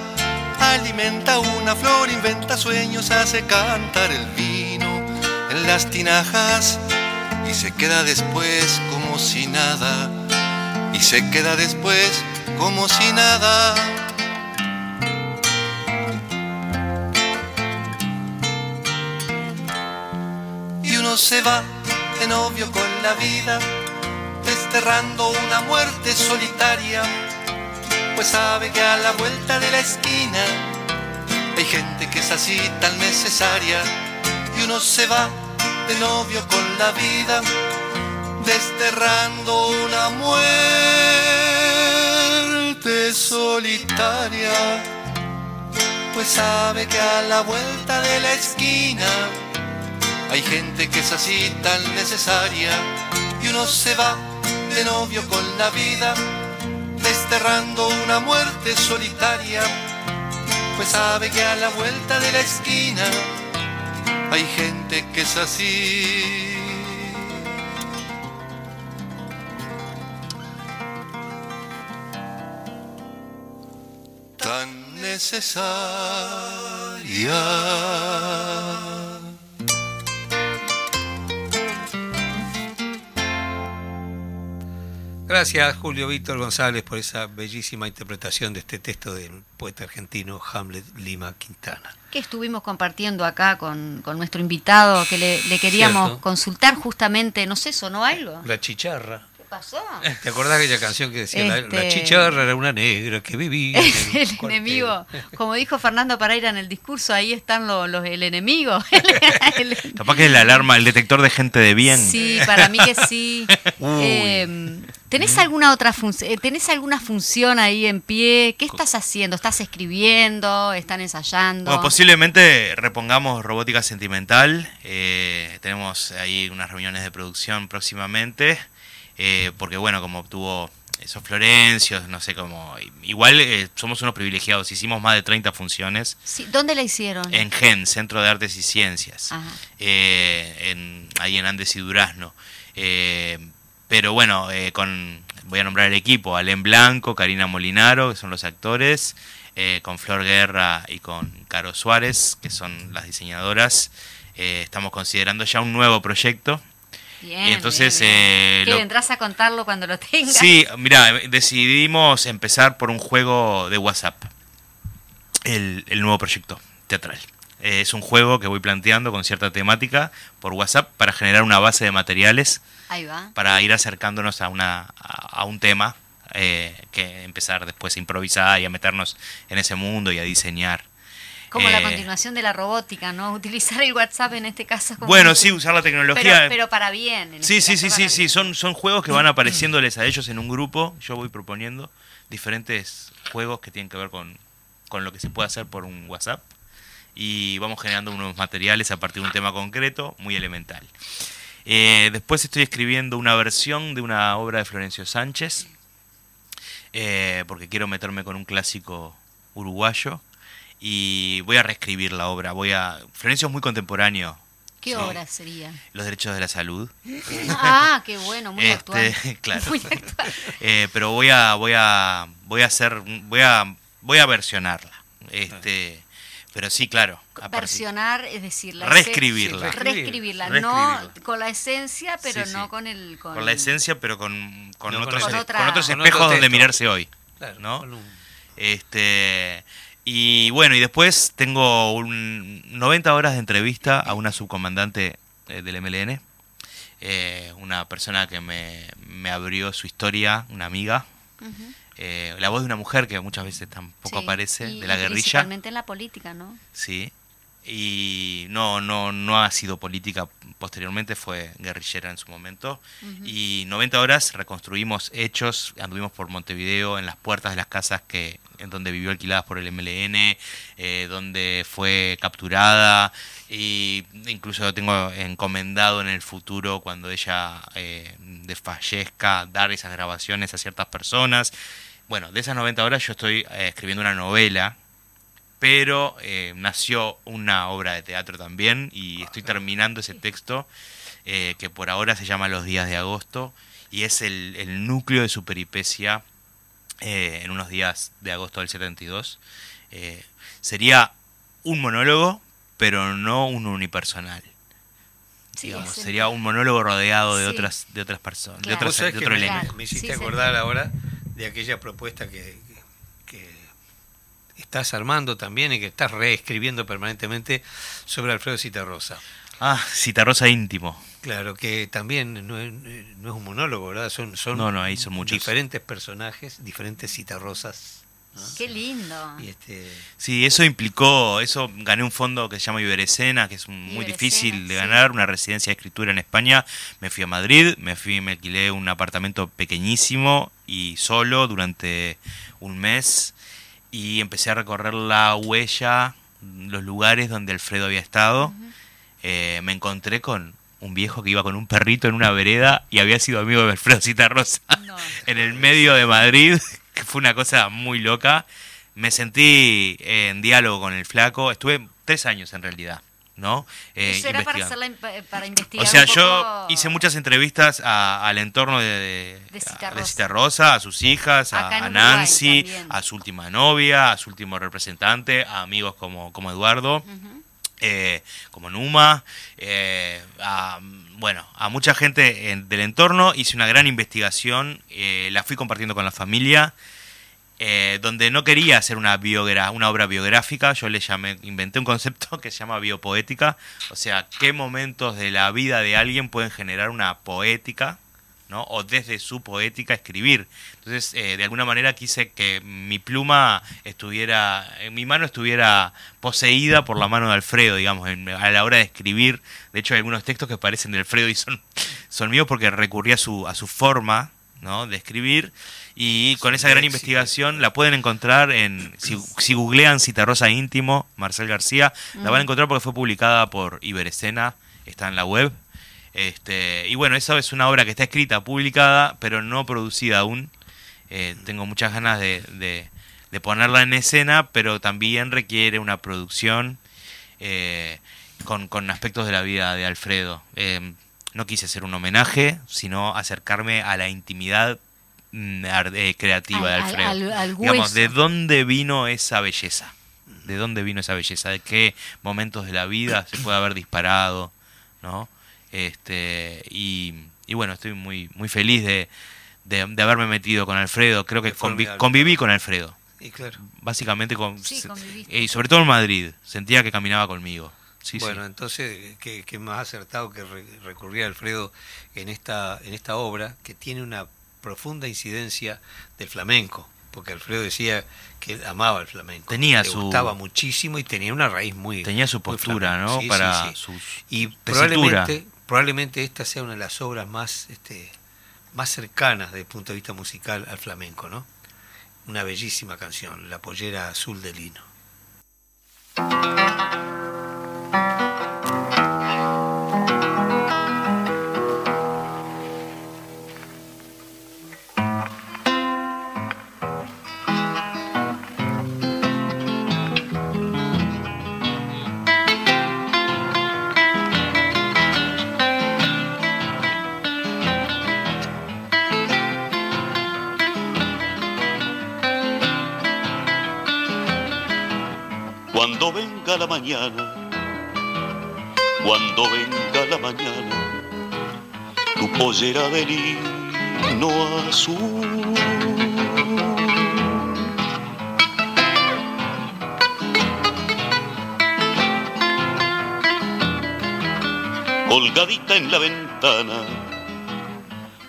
Alimenta una flor, inventa sueños, hace cantar el en las tinajas y se queda después como si nada. Y se queda después como si nada. Y uno se va de novio con la vida desterrando una muerte solitaria, pues sabe que a la vuelta de la esquina hay gente que es así tan necesaria y uno se va de novio con la vida, desterrando una muerte solitaria, pues sabe que a la vuelta de la esquina hay gente que es así tan necesaria y uno se va de novio con la vida, desterrando una muerte solitaria, pues sabe que a la vuelta de la esquina hay gente que es así. Tan necesaria. Gracias Julio Víctor González por esa bellísima interpretación de este texto del poeta argentino Hamlet Lima Quintana. que estuvimos compartiendo acá con, con nuestro invitado, que le, le queríamos Cierto. consultar justamente, no sé, ¿sonó algo? La chicharra. Pasó? <laughs> ¿Te acordás aquella canción que decía la- la, Este- chicharra era una negra que vivía en <laughs> el el cuartel"? enemigo, como dijo Fernando Paraira en el discurso, ahí están los, los- el enemigo. <laughs> Capaz que es la alarma, el detector de gente de bien. Sí, para mí que sí. Eh, ¿Tenés alguna otra función? ¿Tenés alguna función ahí en pie? ¿Qué estás haciendo? ¿Estás escribiendo? ¿Están ensayando? Bueno, posiblemente repongamos Robótica Sentimental. eh, tenemos ahí unas reuniones de producción próximamente. Eh, porque, bueno, como obtuvo esos Florencios, no sé cómo. Igual eh, somos unos privilegiados. Hicimos más de 30 funciones Sí, ¿Dónde la hicieron? en GEN, Centro de Artes y Ciencias. Ajá. eh, en, ahí en Andes y Durazno. Eh, pero bueno, eh, con voy a nombrar el equipo, Alén Blanco, Karina Molinaro, que son los actores, eh, con Flor Guerra y con Caro Suárez, que son las diseñadoras. Eh, estamos considerando ya un nuevo proyecto. Bien, y entonces, bien, bien. eh, ¿Qué lo- vendrás a contarlo cuando lo tengas? Sí, mira, decidimos empezar por un juego de WhatsApp, el, el nuevo proyecto teatral. Eh, es un juego que voy planteando con cierta temática por WhatsApp para generar una base de materiales Ahí va. para ir acercándonos a, una, a, a un tema eh, que empezar después a improvisar y a meternos en ese mundo y a diseñar. Como la Eh, continuación de la robótica, ¿no? <laughs> Utilizar el WhatsApp en este caso. Como Bueno, sí, usar la tecnología. pero para bien. en Sí, este sí, sí, caso, sí, sí, bien. son, son juegos que van apareciéndoles a ellos en un grupo. Yo voy proponiendo diferentes juegos que tienen que ver con, con lo que se puede hacer por un WhatsApp. Y vamos generando unos materiales a partir de un tema concreto, muy elemental. Eh, después estoy escribiendo una versión de una obra de Florencio Sánchez, eh, porque quiero meterme con un clásico uruguayo. Y voy a reescribir la obra. Voy a. Florencio es muy contemporáneo. ¿Qué Sí. obra sería? Los derechos de la salud. <laughs> Ah, qué bueno, muy Este, actual. <laughs> <laughs> claro. Muy actual. Eh, pero voy a voy a voy a hacer voy a voy a versionarla este pero sí claro partir- Versionar, es decir, la reescribirla Sí, reescribirla, Reescribirla. no con la esencia, pero Sí, no con el con, con la esencia pero con, con No, otros Con otra- con otros con espejos otro donde mirarse hoy Claro, ¿no? con un- este y bueno y después tengo un 90 horas de entrevista a una subcomandante eh, del MLN eh, una persona que me, me abrió su historia una amiga eh, la voz de una mujer que muchas veces tampoco Sí, aparece y- de la guerrilla Principalmente en la política, ¿no? Sí. Y no, no, no ha sido política posteriormente, fue guerrillera en su momento. Y 90 horas reconstruimos hechos, anduvimos por Montevideo, en las puertas de las casas que en donde vivió alquiladas por el MLN, eh, donde fue capturada, y incluso tengo encomendado en el futuro, cuando ella eh, desfallezca, dar esas grabaciones a ciertas personas. Bueno, de esas 90 horas yo estoy eh, escribiendo una novela pero nació una obra de teatro también y estoy terminando ese texto que por ahora se llama Los días de agosto y es el, el núcleo de su peripecia eh, en unos días de agosto del 72. Eh, sería un monólogo, pero no un unipersonal. Sí, digamos, sería un monólogo rodeado de Sí. otras de otras personas, Claro. de, otras, de que otro me, elenco. me hiciste acordar ahora de aquella propuesta que, que estás armando también y que estás reescribiendo permanentemente sobre Alfredo Citarrosa. Ah, Citarrosa íntimo. Claro, que también no es, no es un monólogo, ¿verdad? Son, son, No, no, ahí son muchos. diferentes personajes, diferentes citarrosas. ¿no? Qué lindo. Y este, Sí, eso implicó, eso gané un fondo que se llama Iberescena, que es un- muy difícil de sí. ganar, una residencia de escritura en España. Me fui a Madrid, me fui, me alquilé un apartamento pequeñísimo y solo durante un mes y empecé a recorrer la huella, los lugares donde Alfredo había estado. Eh, me encontré con un viejo que iba con un perrito en una vereda y había sido amigo de Alfredo Citarrosa No. <laughs> en el medio de Madrid, que fue una cosa muy loca. Me sentí eh, en diálogo con el flaco. Estuve tres años en realidad, ¿no? Eh, Eso era para, hacerla, imp- para investigar. O sea, un yo hice muchas entrevistas a- al entorno de, de, De Cita a- Rosa. Cita Rosa, a sus hijas, a, Nancy, a su última novia, a su último representante, a amigos como, como Eduardo. Eh, como Numa, eh, a, bueno, a mucha gente en- del entorno. Hice una gran investigación, eh, la fui compartiendo con la familia, donde no quería hacer una, biogra una obra biográfica, yo le llamé, inventé un concepto <laughs> que se llama biopoética, o sea, qué momentos de la vida de alguien pueden generar una poética, ¿no? o desde su poética escribir. Entonces, eh, de alguna manera quise que mi pluma estuviera, en mi mano estuviera poseída por la mano de Alfredo, digamos, a la hora de escribir. De hecho, hay algunos textos que parecen de Alfredo y son, <laughs> son míos porque recurrí a su, a su forma ¿no? de escribir. Y con esa gran investigación la pueden encontrar en, si, si googlean Citarrosa Íntimo, Marcel García, la van a encontrar porque fue publicada por Iberescena, está en la web. Este, y bueno, esa es una obra que está escrita, publicada, pero no producida aún. Eh, tengo muchas ganas de, de, ponerla en escena, pero también requiere una producción eh, con, con, aspectos de la vida de Alfredo. Eh, no quise hacer un homenaje, sino acercarme a la intimidad mm, creativa de Alfredo. Digamos, ¿de dónde vino esa belleza? ¿De dónde vino esa belleza? ¿De qué momentos de la vida se puede haber disparado? ¿No? Este, y, bueno, estoy muy, muy feliz de, de, haberme metido con Alfredo. Creo que conviví con Alfredo. Y claro. Básicamente, con, y sobre todo en Madrid, sentía que caminaba conmigo. bueno, entonces, ¿qué, más acertado que recurrir a Alfredo en esta, en esta obra que tiene una profunda incidencia del flamenco? Porque Alfredo decía que amaba el flamenco. Tenía Le su. gustaba muchísimo y tenía una raíz muy. Tenía su postura, ¿no? Para sus. Y probablemente, probablemente esta sea una de las obras más, este, más cercanas desde el punto de vista musical al flamenco, ¿no? Una bellísima canción, La pollera azul de lino. Cuando venga la mañana, tu pollera de lino azul. Colgadita en la ventana,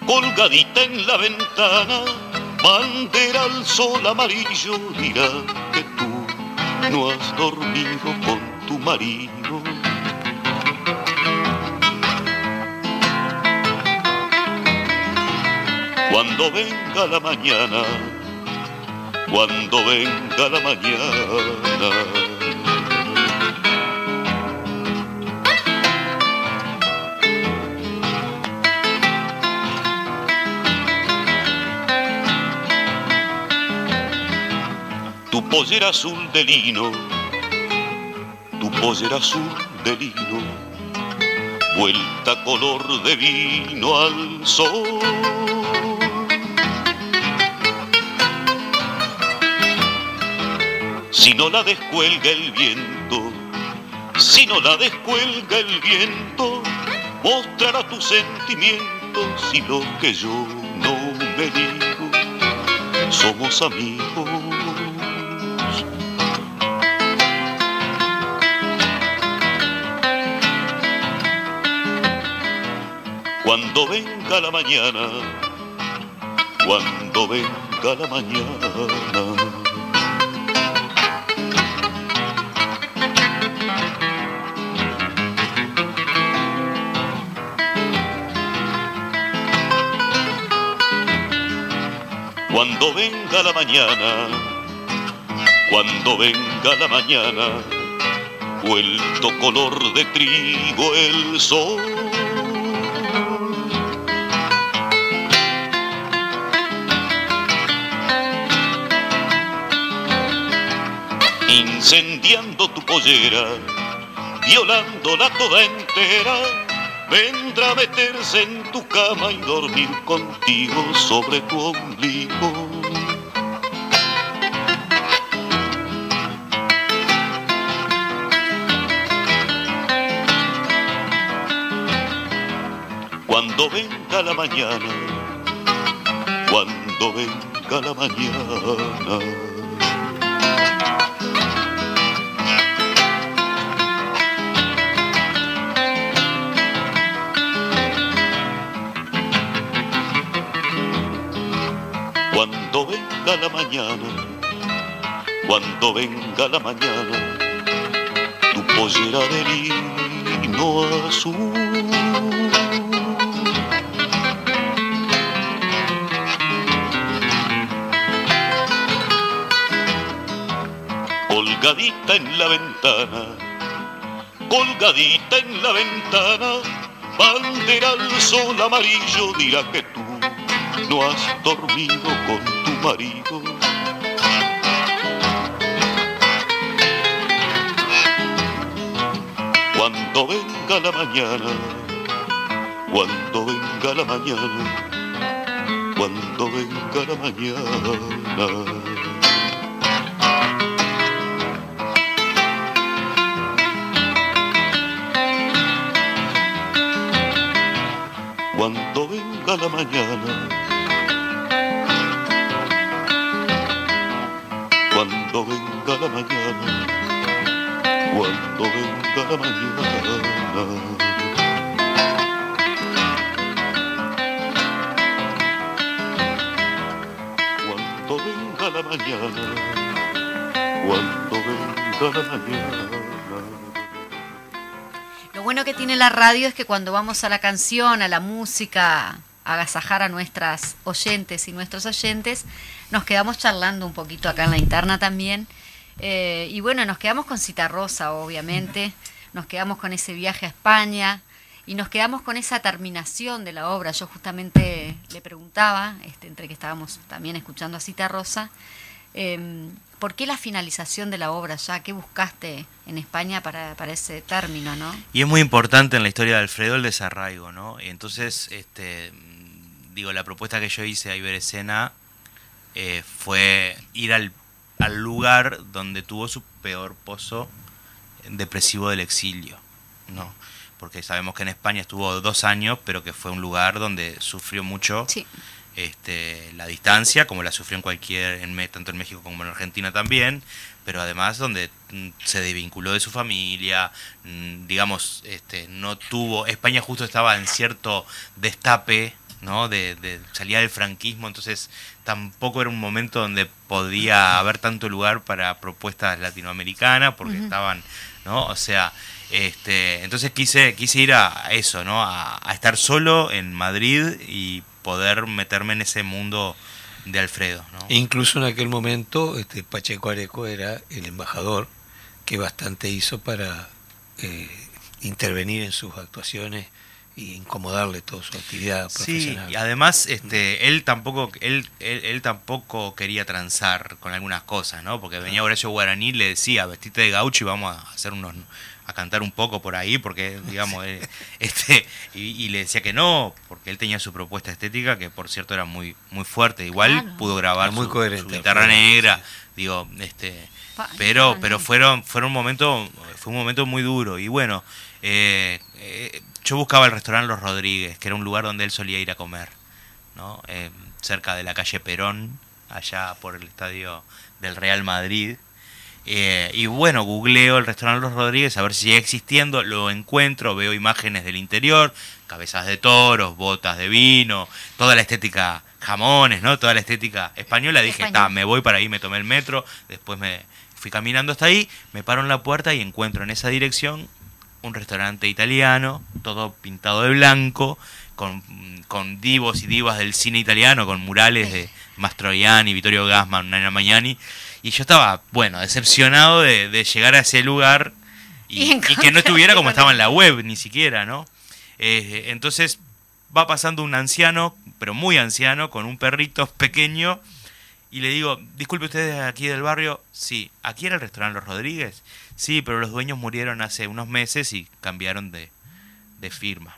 colgadita en la ventana, bandera al sol amarillo dirá que no has dormido con tu marido. Cuando venga la mañana, cuando venga la mañana. pollera azul de lino, pollera azul de lino, vuelta color de vino al sol. Si no la descuelga el viento, si no la descuelga el viento, mostrará tus sentimientos y lo que yo no me digo, somos amigos. Cuando venga la mañana, cuando venga la mañana. Cuando venga la mañana, cuando venga la mañana, vuelto color de trigo el sol incendiando tu pollera, violándola toda entera, vendrá a meterse en tu cama y dormir contigo sobre tu ombligo. Cuando venga la mañana, cuando venga la mañana. Venga la mañana, cuando venga la mañana, tu pollera de lino azul. Colgadita en la ventana, colgadita en la ventana, bandera al sol amarillo dirá que tú no has dormido con marido. Cuando venga la mañana, cuando venga la mañana, cuando venga la mañana. Cuando venga la mañana, cuando venga la mañana, cuando venga la mañana. Cuando venga la mañana, cuando venga la mañana. Lo bueno que tiene la radio es que cuando vamos a la canción, a la música, a agasajar a nuestras oyentes y nuestros oyentes, nos quedamos charlando un poquito acá en la interna también. Eh, y bueno, nos quedamos con Cita Rosa, obviamente, nos quedamos con ese viaje a España y nos quedamos con esa terminación de la obra. Yo justamente le preguntaba, este, entre que estábamos también escuchando a Cita Rosa, eh, ¿por qué la finalización de la obra ya? ¿Qué buscaste en España para, para ese término, no? Y es muy importante en la historia de Alfredo el desarraigo, ¿no? Entonces, este, digo, la propuesta que yo hice a Iberescena eh, fue ir al, al lugar donde tuvo su peor pozo depresivo del exilio, ¿no? Porque sabemos que en España estuvo dos años, pero que fue un lugar donde sufrió mucho Sí. este, la distancia, como la sufrió en cualquier, en, tanto en México como en Argentina también, pero además donde mm, se desvinculó de su familia, mm, digamos, este, no tuvo, España justo estaba en cierto destape, ¿no? De, de salida del franquismo, entonces tampoco era un momento donde podía haber tanto lugar para propuestas latinoamericanas, porque estaban, ¿no? O sea, este, entonces quise, quise ir a eso, ¿no? A, a estar solo en Madrid y poder meterme en ese mundo de Alfredo, ¿no? E incluso en aquel momento este, Pacheco Areco era el embajador que bastante hizo para eh, intervenir en sus actuaciones y incomodarle toda su actividad Sí, profesional. y además este, él tampoco él, él, él tampoco quería transar con algunas cosas, ¿no? Porque venía Horacio Guaraní y le decía, vestite de gaucho y vamos a hacer unos a cantar un poco por ahí porque digamos eh, <laughs> este y, y le decía que no porque él tenía su propuesta estética que por cierto era muy muy fuerte igual Claro. pudo grabar muy su, coherente, su guitarra negra sí. digo este Pa- pero pero fueron fueron un momento fue un momento muy duro y bueno eh, eh, yo buscaba el restaurante Los Rodríguez que era un lugar donde él solía ir a comer no Eh, cerca de la calle Perón allá por el estadio del Real Madrid Eh, y bueno, googleo el restaurante Los Rodríguez a ver si sigue existiendo, lo encuentro, veo imágenes del interior, cabezas de toros, botas de vino, toda la estética jamones, ¿no? Toda la estética española. Dije, está, me voy para ahí, me tomé el metro, después me fui caminando hasta ahí, me paro en la puerta y encuentro en esa dirección un restaurante italiano, todo pintado de blanco, con, con divos y divas del cine italiano, con murales de Mastroianni, Vittorio Gassman, Nana Magnani. Y yo estaba, bueno, decepcionado de, de llegar a ese lugar Y y, y que no estuviera como estaba en la web, ni siquiera, ¿no? Eh, entonces va pasando un anciano, pero muy anciano, con un perrito <laughs> pequeño, y le digo, disculpe ustedes de aquí del barrio, sí, aquí era el restaurante Los Rodríguez, sí, pero los dueños murieron hace unos meses y cambiaron de, de firma.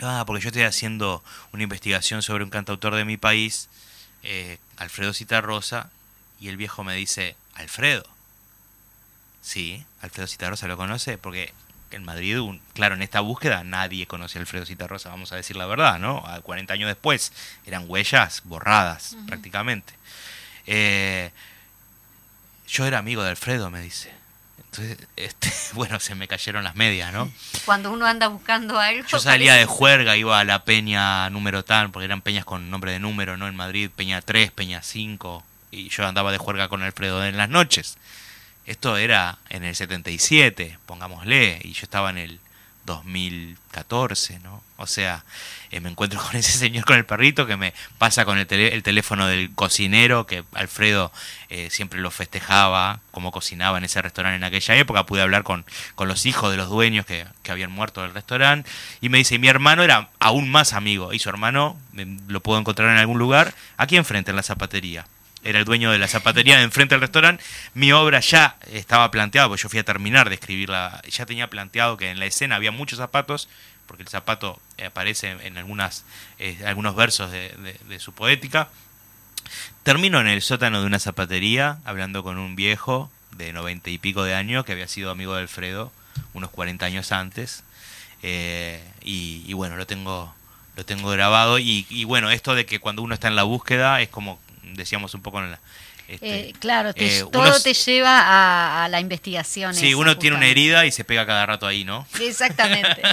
Ah, porque yo estoy haciendo una investigación sobre un cantautor de mi país, eh, Alfredo Citarrosa, y el viejo me dice, Alfredo. Sí, Alfredo Citarrosa lo conoce, porque en Madrid, un- claro, en esta búsqueda nadie conoce a Alfredo Citarrosa, vamos a decir la verdad, ¿no? A 40 años después eran huellas borradas prácticamente. Eh, yo era amigo de Alfredo, me dice. Entonces, este, <laughs> bueno, se me cayeron las medias, ¿no? Cuando uno anda buscando algo. Yo salía parece- de juerga, iba a la peña número tal, porque eran peñas con nombre de número, ¿no? En Madrid, peña 3, peña 5, y yo andaba de juerga con Alfredo en las noches. Esto era en el 77, pongámosle, y yo estaba en el 2014, ¿no? O sea, eh, me encuentro <laughs> con ese señor con el perrito que me pasa con el, el teléfono del cocinero, que Alfredo eh, siempre lo festejaba, como cocinaba en ese restaurante en aquella época. Pude hablar con, con los hijos de los dueños que, que habían muerto del restaurante. Y me dice, mi hermano era aún más amigo. Y su hermano, eh, lo puedo encontrar en algún lugar, aquí enfrente, en la zapatería era el dueño de la zapatería de enfrente del restaurante. Mi obra ya estaba planteada, porque yo fui a terminar de escribirla, ya tenía planteado que en la escena había muchos zapatos, porque el zapato aparece en eh, algunos versos de, su poética. Termino en el sótano de una zapatería, hablando con un viejo de noventa y pico de años, que había sido amigo de Alfredo unos 40 años antes. Eh, y, bueno, lo tengo, lo tengo grabado. Y bueno, esto de que cuando uno está en la búsqueda es como decíamos un poco en la... este, Eh, claro, te- eh, todo uno- te lleva a, a la investigación. Sí, esa, uno tiene una herida y se pega cada rato ahí, ¿no? <laughs> Exactamente. <laughs>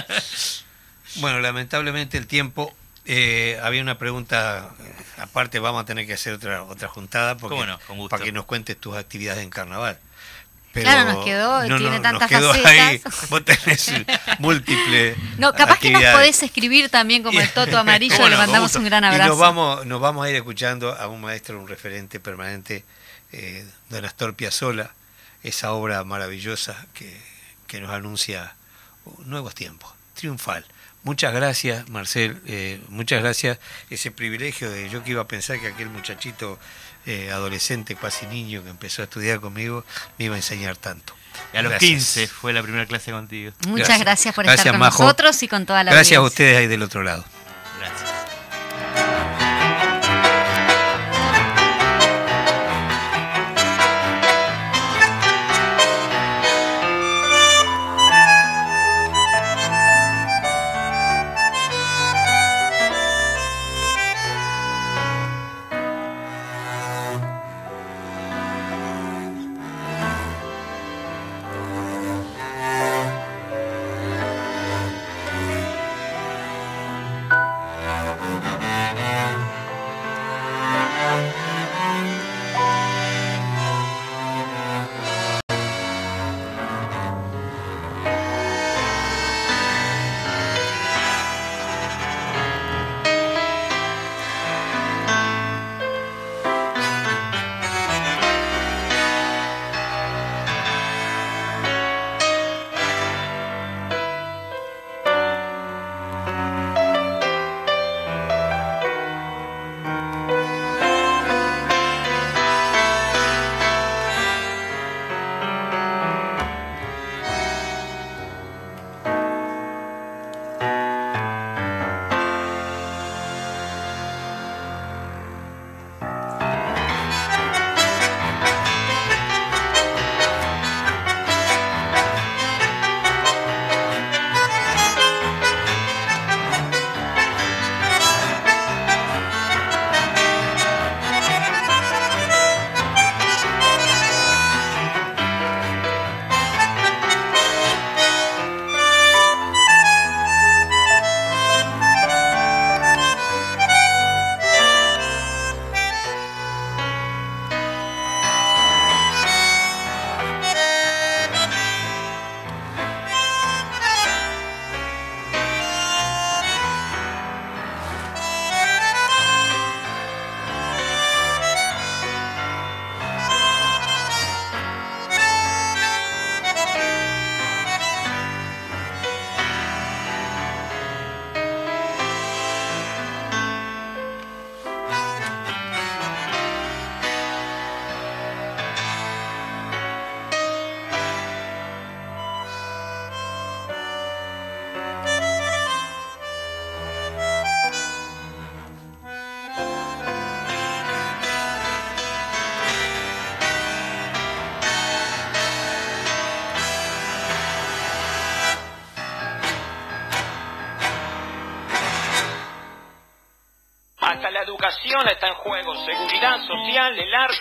Bueno, lamentablemente el tiempo. eh, había una pregunta, eh, aparte vamos a tener que hacer otra otra juntada porque, ¿Cómo no? Con gusto. para que nos cuentes tus actividades en carnaval. Claro, nos quedó, tiene tantas facetas. ahí, vos tenés múltiples No, capaz que nos podés escribir también como el Toto <laughs> Amarillo, Bueno, le mandamos un gran Y abrazo. nos vamos, nos vamos a ir escuchando a un maestro, un referente permanente, eh, don Astor Piazzolla, esa obra maravillosa que, que nos anuncia nuevos tiempos, triunfal. Muchas gracias, Marcel, eh, muchas gracias. Ese privilegio de yo que iba a pensar que aquel muchachito eh, adolescente, casi niño, que empezó a estudiar conmigo, me iba a enseñar tanto. Y a los Gracias. 15 fue la primera clase contigo. Muchas Gracias. gracias, por Gracias, estar con Majo. nosotros y con toda la Gracias a ustedes ahí del otro lado.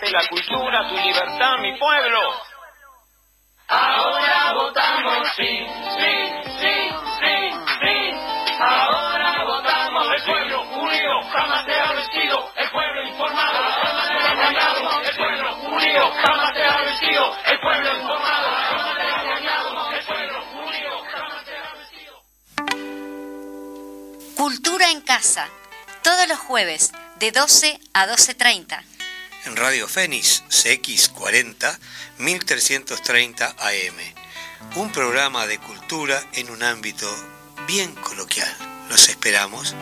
Arte, la cultura, tu libertad, mi pueblo. Ahora votamos sí, sí, sí, sí, sí. Ahora votamos el pueblo unido, jamás se ha vencido. El pueblo informado, jamás se ha engañado. El pueblo unido, jamás se ha vencido. El pueblo informado, jamás se ha engañado. El pueblo unido, jamás se ha vencido. Cultura en casa, todos los jueves de 12 a 12.30. En Radio Fénix CX40 1330 AM. Un programa de cultura en un ámbito bien coloquial. Los esperamos.